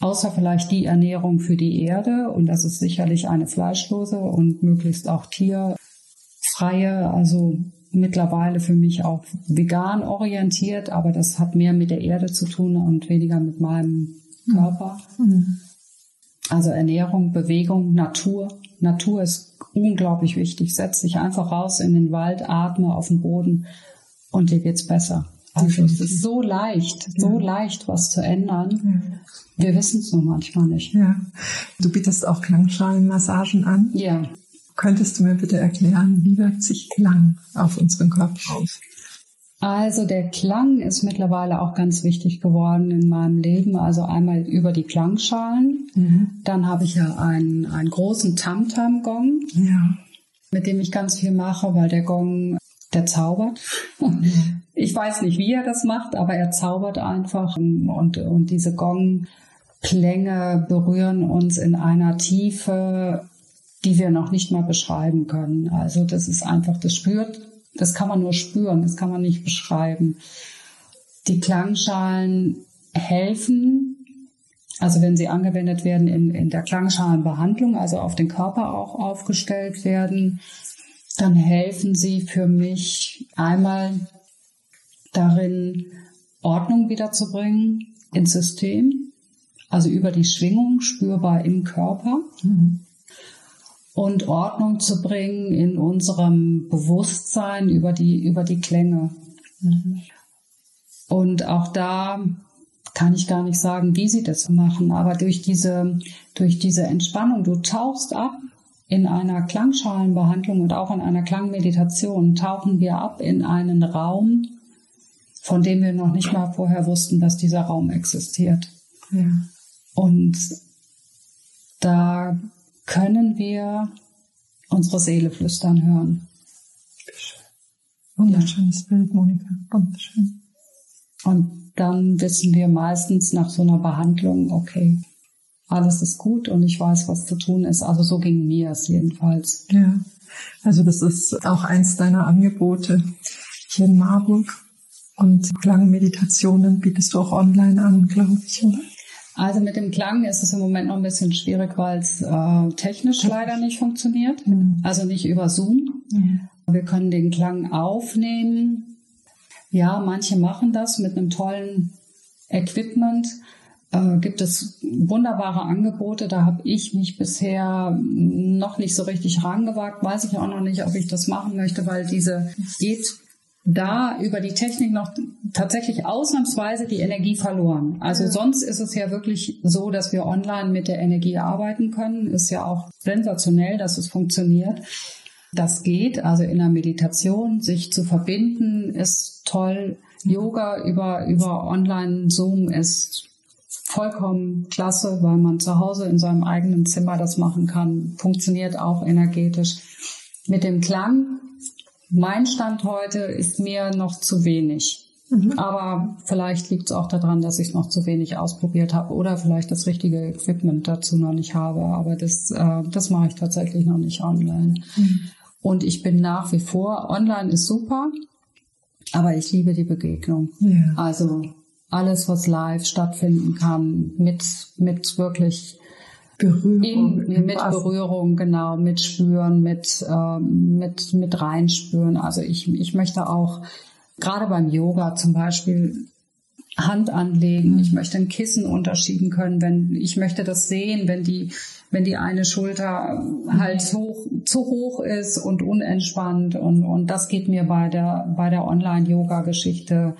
außer vielleicht die Ernährung für die Erde. Und das ist sicherlich eine fleischlose und möglichst auch tierfreie, also mittlerweile für mich auch vegan orientiert, aber das hat mehr mit der Erde zu tun und weniger mit meinem Körper. Mhm. Also Ernährung, Bewegung, Natur. Natur ist unglaublich wichtig. Setz dich einfach raus in den Wald, atme auf den Boden und dir geht's besser. Also es ist so leicht, so ja. leicht, was zu ändern. Ja. Wir wissen es nur manchmal nicht. Ja. Du bietest auch Klangschalenmassagen an. Ja. Könntest du mir bitte erklären, wie wirkt sich Klang auf unseren Körper aus? Also der Klang ist mittlerweile auch ganz wichtig geworden in meinem Leben. Also einmal über die Klangschalen. Mhm. Dann habe ich ja einen, einen großen Tamtam-Gong, ja. mit dem ich ganz viel mache, weil der Gong, der zaubert. Mhm. Ich weiß nicht, wie er das macht, aber er zaubert einfach. Und, und diese Gong-Klänge berühren uns in einer Tiefe, die wir noch nicht mal beschreiben können. Also das ist einfach, das spürt das kann man nur spüren, das kann man nicht beschreiben. Die Klangschalen helfen, also wenn sie angewendet werden in, in der Klangschalenbehandlung, also auf den Körper auch aufgestellt werden, dann helfen sie für mich einmal darin, Ordnung wiederzubringen ins System, also über die Schwingung spürbar im Körper. Mhm und Ordnung zu bringen in unserem Bewusstsein über die, über die Klänge. Mhm. Und auch da kann ich gar nicht sagen, wie sie das machen, aber durch diese, durch diese Entspannung, du tauchst ab in einer Klangschalenbehandlung und auch in einer Klangmeditation, tauchen wir ab in einen Raum, von dem wir noch nicht mal vorher wussten, dass dieser Raum existiert. Ja. Und da können wir unsere Seele flüstern hören. Wunderschönes. Bild, Monika. Wunderschön. Und dann wissen wir meistens nach so einer Behandlung, okay, alles ist gut und ich weiß, was zu tun ist. Also so ging mir es jedenfalls. Ja, also das ist auch eins deiner Angebote hier in Marburg. Und Klangmeditationen bietest du auch online an, glaube ich, oder? Also mit dem Klang ist es im Moment noch ein bisschen schwierig, weil es äh, technisch leider nicht funktioniert. Mhm. Also nicht über Zoom. Mhm. Wir können den Klang aufnehmen. Ja, manche machen das mit einem tollen Equipment. Äh, gibt es wunderbare Angebote. Da habe ich mich bisher noch nicht so richtig rangewagt. Weiß ich auch noch nicht, ob ich das machen möchte, weil diese geht da über die Technik noch tatsächlich ausnahmsweise die Energie verloren. Also ja. sonst ist es ja wirklich so, dass wir online mit der Energie arbeiten können. Ist ja auch sensationell, dass es funktioniert. Das geht, also in der Meditation sich zu verbinden, ist toll. Yoga über, über Online-Zoom ist vollkommen klasse, weil man zu Hause in seinem eigenen Zimmer das machen kann. Funktioniert auch energetisch. Mit dem Klang mein Stand heute ist mir noch zu wenig. Mhm. Aber vielleicht liegt es auch daran, dass ich noch zu wenig ausprobiert habe oder vielleicht das richtige Equipment dazu noch nicht habe. Aber das, äh, das mache ich tatsächlich noch nicht online. Mhm. Und ich bin nach wie vor, online ist super, aber ich liebe die Begegnung. Ja. Also alles, was live stattfinden kann, mit, mit wirklich Berührung. In, mit Berührung, genau, mit Spüren, mit, ähm, mit, mit reinspüren. Also ich, ich möchte auch, gerade beim Yoga zum Beispiel, Hand anlegen. Ich möchte ein Kissen unterschieden können, wenn ich möchte das sehen, wenn die wenn die eine Schulter halt hoch, zu hoch ist und unentspannt und und das geht mir bei der bei der Online Yoga Geschichte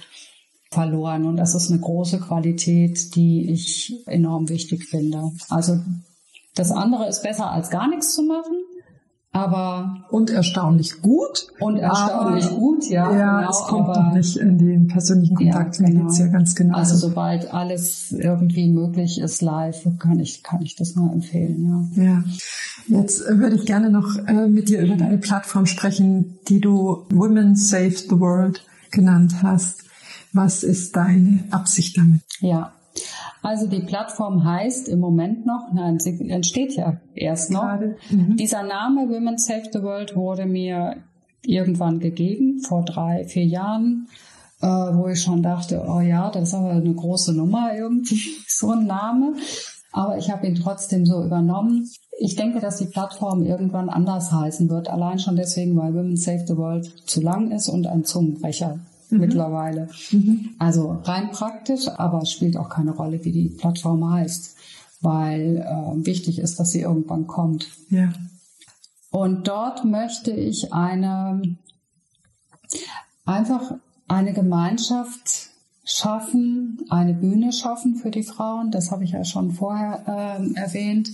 verloren und das ist eine große Qualität, die ich enorm wichtig finde. Also das andere ist besser als gar nichts zu machen. Aber und erstaunlich gut. Und erstaunlich aber, gut, ja. Ja, genau, es kommt aber, noch nicht in den persönlichen Kontakt. Ja, genau. ja ganz genau. Also sobald alles irgendwie möglich ist live, kann ich kann ich das nur empfehlen. Ja. Ja. Jetzt würde ich gerne noch äh, mit dir über deine Plattform sprechen, die du Women Save the World genannt hast. Was ist deine Absicht damit? Ja, also die Plattform heißt im Moment noch, nein, sie entsteht ja erst noch. Mhm. Dieser Name Women Save the World wurde mir irgendwann gegeben, vor drei, vier Jahren, äh, wo ich schon dachte, oh ja, das ist aber eine große Nummer irgendwie, so ein Name. Aber ich habe ihn trotzdem so übernommen. Ich denke, dass die Plattform irgendwann anders heißen wird, allein schon deswegen, weil Women Save the World zu lang ist und ein Zungenbrecher mhm. mittlerweile. Mhm. Also rein praktisch, aber es spielt auch keine Rolle, wie die Plattform heißt, weil äh, wichtig ist, dass sie irgendwann kommt. Ja. Und dort möchte ich eine einfach eine Gemeinschaft schaffen, eine Bühne schaffen für die Frauen. Das habe ich ja schon vorher äh, erwähnt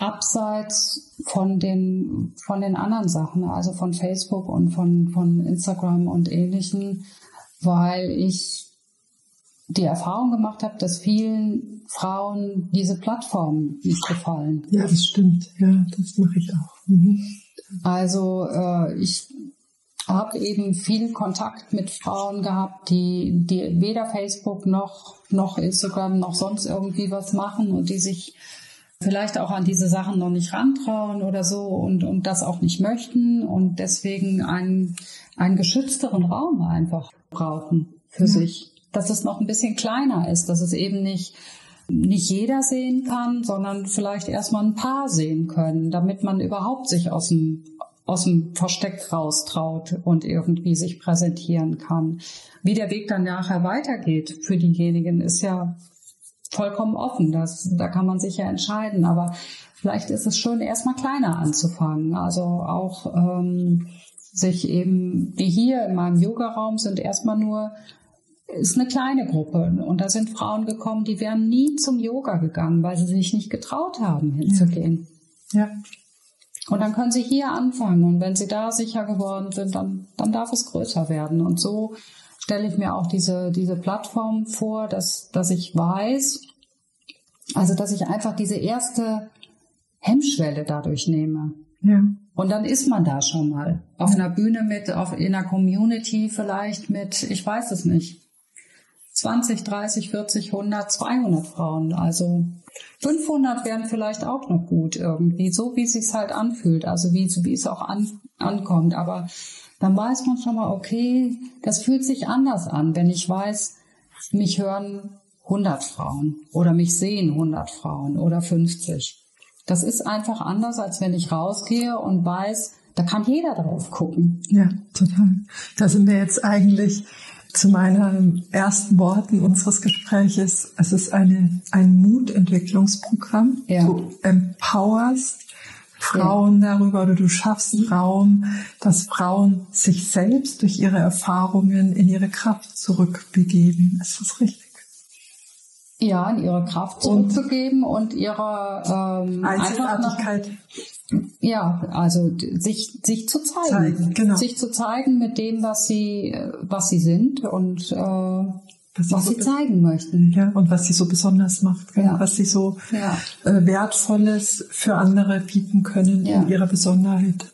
abseits von den, von den anderen Sachen, also von Facebook und von, von Instagram und ähnlichen, weil ich die Erfahrung gemacht habe, dass vielen Frauen diese Plattformen nicht gefallen. Ja, das stimmt. Ja, das mache ich auch. Mhm. Also äh, ich habe eben viel Kontakt mit Frauen gehabt, die, die weder Facebook noch, noch Instagram noch sonst irgendwie was machen und die sich vielleicht auch an diese Sachen noch nicht rantrauen oder so und, und das auch nicht möchten und deswegen einen, einen geschützteren Raum einfach brauchen für ja. sich. Dass es noch ein bisschen kleiner ist, dass es eben nicht, nicht jeder sehen kann, sondern vielleicht erstmal ein paar sehen können, damit man überhaupt sich aus dem, aus dem Versteck raustraut und irgendwie sich präsentieren kann. Wie der Weg dann nachher weitergeht für diejenigen ist ja vollkommen offen. Das, da kann man sich ja entscheiden. Aber vielleicht ist es schön, erstmal kleiner anzufangen. Also auch ähm, sich eben, wie hier in meinem Yoga-Raum sind erstmal nur ist eine kleine Gruppe und da sind Frauen gekommen, die wären nie zum Yoga gegangen, weil sie sich nicht getraut haben, hinzugehen. Ja. Und dann können sie hier anfangen und wenn sie da sicher geworden sind, dann, dann darf es größer werden. Und so stelle ich mir auch diese, diese Plattform vor, dass, dass ich weiß, also dass ich einfach diese erste Hemmschwelle dadurch nehme. Ja. Und dann ist man da schon mal. Auf einer Bühne mit, auf, in einer Community vielleicht mit, ich weiß es nicht, 20, 30, 40, 100, 200 Frauen. Also 500 wären vielleicht auch noch gut irgendwie, so wie es sich halt anfühlt, also wie, wie es auch an, ankommt. Aber dann weiß man schon mal, okay, das fühlt sich anders an, wenn ich weiß, mich hören 100 Frauen oder mich sehen 100 Frauen oder 50. Das ist einfach anders, als wenn ich rausgehe und weiß, da kann jeder drauf gucken. Ja, total. Da sind wir jetzt eigentlich zu meinen ersten Worten unseres Gespräches. Es ist eine, ein Mutentwicklungsprogramm. Ja. Du empowerst Frauen darüber oder du schaffst Raum, dass Frauen sich selbst durch ihre Erfahrungen in ihre Kraft zurückbegeben. Ist das richtig? Ja, in ihre Kraft zurückzugeben und, und ihre ähm, Einzigartigkeit. Ja, also sich sich zu zeigen, zeigen genau. sich zu zeigen mit dem, was sie was sie sind und äh, was, was sie so zeigen möchten. Ja, und was sie so besonders macht, ja. was sie so ja. äh, wertvolles für andere bieten können ja. in ihrer Besonderheit.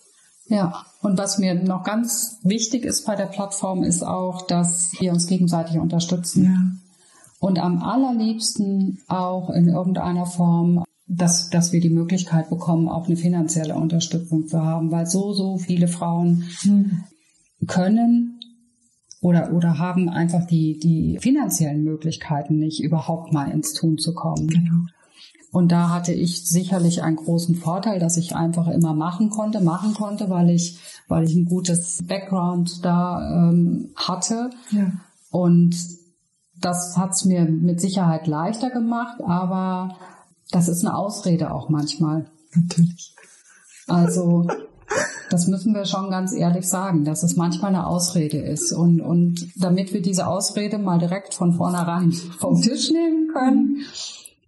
Ja, und was mir noch ganz wichtig ist bei der Plattform ist auch, dass wir uns gegenseitig unterstützen. Ja. Und am allerliebsten auch in irgendeiner Form dass, dass wir die Möglichkeit bekommen, auch eine finanzielle Unterstützung zu haben, weil so, so viele Frauen mhm. können oder, oder haben einfach die, die finanziellen Möglichkeiten nicht, überhaupt mal ins Tun zu kommen. Genau. Und da hatte ich sicherlich einen großen Vorteil, dass ich einfach immer machen konnte, machen konnte, weil ich, weil ich ein gutes Background da ähm, hatte. Ja. Und das hat's mir mit Sicherheit leichter gemacht, aber das ist eine Ausrede auch manchmal. Natürlich. Also, das müssen wir schon ganz ehrlich sagen, dass es manchmal eine Ausrede ist. Und, und damit wir diese Ausrede mal direkt von vornherein vom Tisch nehmen können,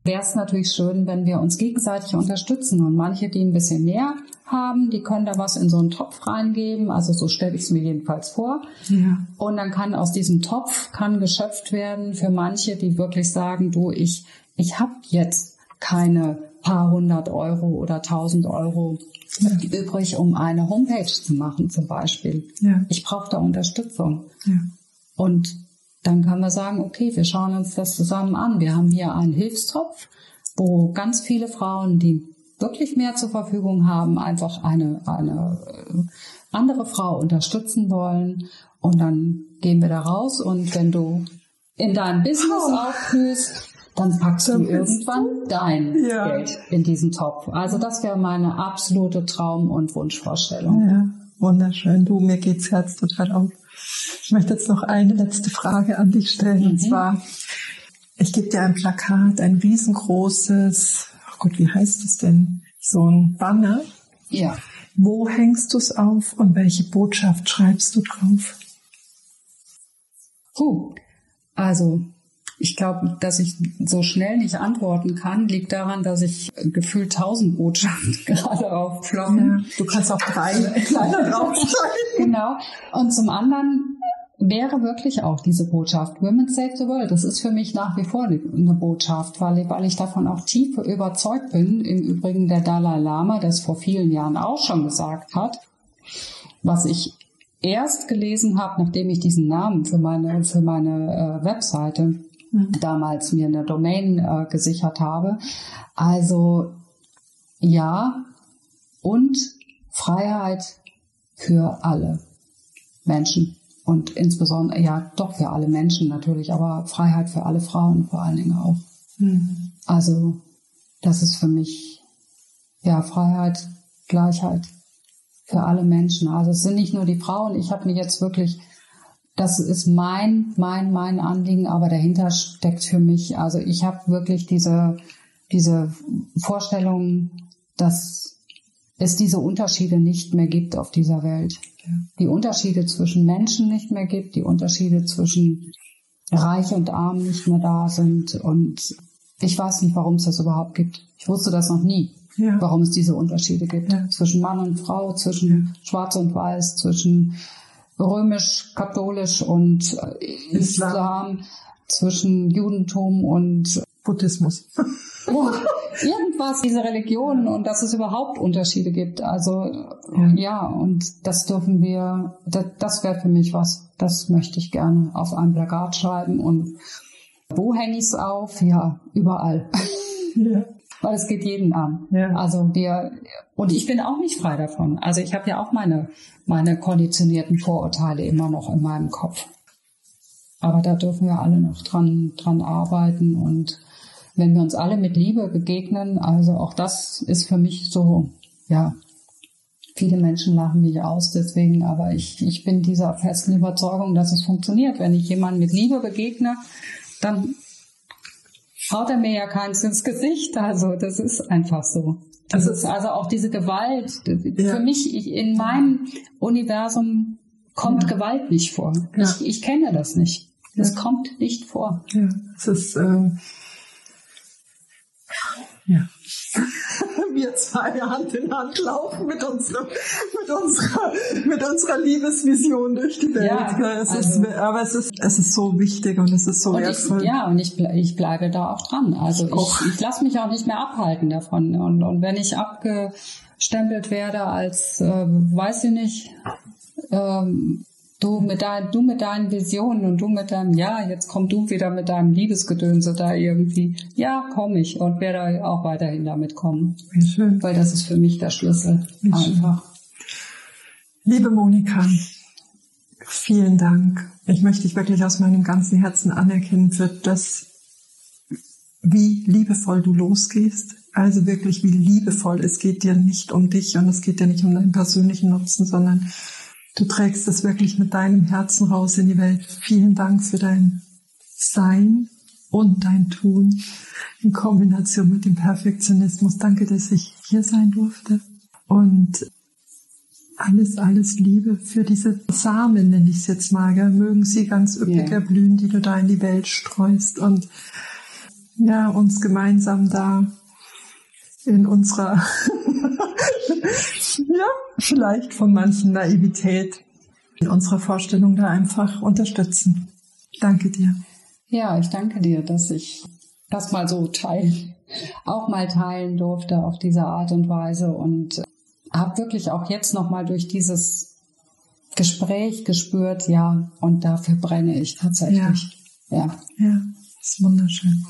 wäre es natürlich schön, wenn wir uns gegenseitig unterstützen. Und manche, die ein bisschen mehr haben, die können da was in so einen Topf reingeben. Also so stelle ich es mir jedenfalls vor. Ja. Und dann kann aus diesem Topf kann geschöpft werden für manche, die wirklich sagen, du, ich, ich habe jetzt keine paar hundert Euro oder tausend Euro ja. übrig, um eine Homepage zu machen zum Beispiel. Ja. Ich brauche da Unterstützung. Ja. Und dann kann man sagen, okay, wir schauen uns das zusammen an. Wir haben hier einen Hilfstopf, wo ganz viele Frauen, die wirklich mehr zur Verfügung haben, einfach eine, eine äh, andere Frau unterstützen wollen. Und dann gehen wir da raus und wenn du in deinem Business oh. aufblühst, dann packst dann du irgendwann du? dein ja. Geld in diesen Topf. Also das wäre meine absolute Traum- und Wunschvorstellung. Ja, wunderschön. Du, mir geht's Herz total auf. Ich möchte jetzt noch eine letzte Frage an dich stellen. Mhm. Und zwar, ich gebe dir ein Plakat, ein riesengroßes, ach Gott, wie heißt es denn? So ein Banner. Ja. Wo hängst du es auf und welche Botschaft schreibst du drauf? Puh. Also ich glaube, dass ich so schnell nicht antworten kann, liegt daran, dass ich gefühlt tausend Botschaften gerade aufploppen. Ja, du kannst auch drei kleine draufschreiben. genau. Und zum anderen wäre wirklich auch diese Botschaft Women Save the World. Das ist für mich nach wie vor eine Botschaft, weil ich, weil ich davon auch tief überzeugt bin. Im Übrigen der Dalai Lama, das vor vielen Jahren auch schon gesagt hat, was ich erst gelesen habe, nachdem ich diesen Namen für meine für meine äh, Webseite mhm. damals mir eine Domain äh, gesichert habe. Also ja und Freiheit für alle Menschen und insbesondere ja doch für alle Menschen natürlich, aber Freiheit für alle Frauen vor allen Dingen auch. Mhm. Also das ist für mich ja Freiheit, Gleichheit für alle Menschen. Also es sind nicht nur die Frauen. Ich habe mir jetzt wirklich das ist mein, mein, mein Anliegen, aber dahinter steckt für mich, also ich habe wirklich diese, diese Vorstellung, dass es diese Unterschiede nicht mehr gibt auf dieser Welt. Die Unterschiede zwischen Menschen nicht mehr gibt, die Unterschiede zwischen Reich und Arm nicht mehr da sind. Und ich weiß nicht, warum es das überhaupt gibt. Ich wusste das noch nie, ja. warum es diese Unterschiede gibt. Ja. Zwischen Mann und Frau, zwischen ja. Schwarz und Weiß, zwischen römisch, katholisch und äh, Islam, Islam zwischen Judentum und Buddhismus. oh, irgendwas, diese Religionen und dass es überhaupt Unterschiede gibt. Also ja, ja und das dürfen wir, das, das wäre für mich was, das möchte ich gerne auf ein Plakat schreiben und wo hänge ich es auf? Ja, überall. Ja. Weil es geht jeden an. Ja. Also wir, und ich bin auch nicht frei davon. Also ich habe ja auch meine, meine konditionierten Vorurteile immer noch in meinem Kopf. Aber da dürfen wir alle noch dran, dran arbeiten und wenn wir uns alle mit Liebe begegnen, also auch das ist für mich so, ja, viele Menschen lachen mich aus deswegen, aber ich, ich bin dieser festen Überzeugung, dass es funktioniert. Wenn ich jemandem mit Liebe begegne, dann haut er mir ja keins ins Gesicht. Also das ist einfach so. Das ist also auch diese Gewalt. Ja. Für mich, ich, in meinem Universum kommt ja. Gewalt nicht vor. Ja. Ich, ich kenne das nicht. Es kommt nicht vor. Ja, es ist, äh, ja. Wir zwei Hand in Hand laufen mit unserer, mit unserer, mit unserer Liebesvision durch die Welt. Ja, es also, ist, aber es ist, es ist so wichtig und es ist so wertvoll. Ich, ja, und ich, ich bleibe da auch dran. Also ich, ich, ich lasse mich auch nicht mehr abhalten davon. Und, und wenn ich abgestempelt werde als, äh, weiß ich nicht, ähm, Du mit, dein, du mit deinen Visionen und du mit deinem, ja, jetzt komm du wieder mit deinem Liebesgedönse da irgendwie. Ja, komm ich und werde auch weiterhin damit kommen. Schön. Weil das ist für mich der Schlüssel. Einfach. Liebe Monika, vielen Dank. Ich möchte dich wirklich aus meinem ganzen Herzen anerkennen für das, wie liebevoll du losgehst. Also wirklich, wie liebevoll. Es geht dir nicht um dich und es geht dir nicht um deinen persönlichen Nutzen, sondern Du trägst das wirklich mit deinem Herzen raus in die Welt. Vielen Dank für dein Sein und dein Tun in Kombination mit dem Perfektionismus. Danke, dass ich hier sein durfte. Und alles, alles Liebe für diese Samen, nenne ich es jetzt mal. Gell? Mögen sie ganz üppig yeah. erblühen, die du da in die Welt streust. Und ja, uns gemeinsam da in unserer ja, vielleicht von manchen Naivität in unserer Vorstellung da einfach unterstützen. Danke dir. Ja, ich danke dir, dass ich das mal so teilen, auch mal teilen durfte auf diese Art und Weise und habe wirklich auch jetzt noch mal durch dieses Gespräch gespürt, ja, und dafür brenne ich tatsächlich. Ja, ja, ja ist wunderschön.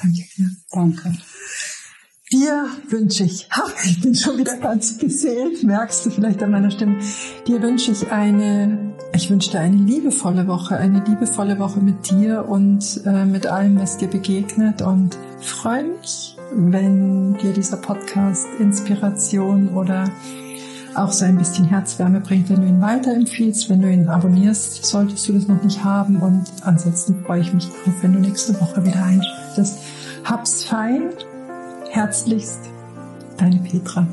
Danke dir. Danke. Dir wünsche ich, ha, ich bin schon wieder ganz beseelt, merkst du vielleicht an meiner Stimme. Dir wünsche ich eine, ich wünsche dir eine liebevolle Woche, eine liebevolle Woche mit dir und äh, mit allem, was dir begegnet und freue mich, wenn dir dieser Podcast Inspiration oder auch so ein bisschen Herzwärme bringt, wenn du ihn weiterempfiehlst, wenn du ihn abonnierst, solltest du das noch nicht haben und ansonsten freue ich mich drauf, wenn du nächste Woche wieder einschaltest. Hab's fein Herzlichst, deine Petra.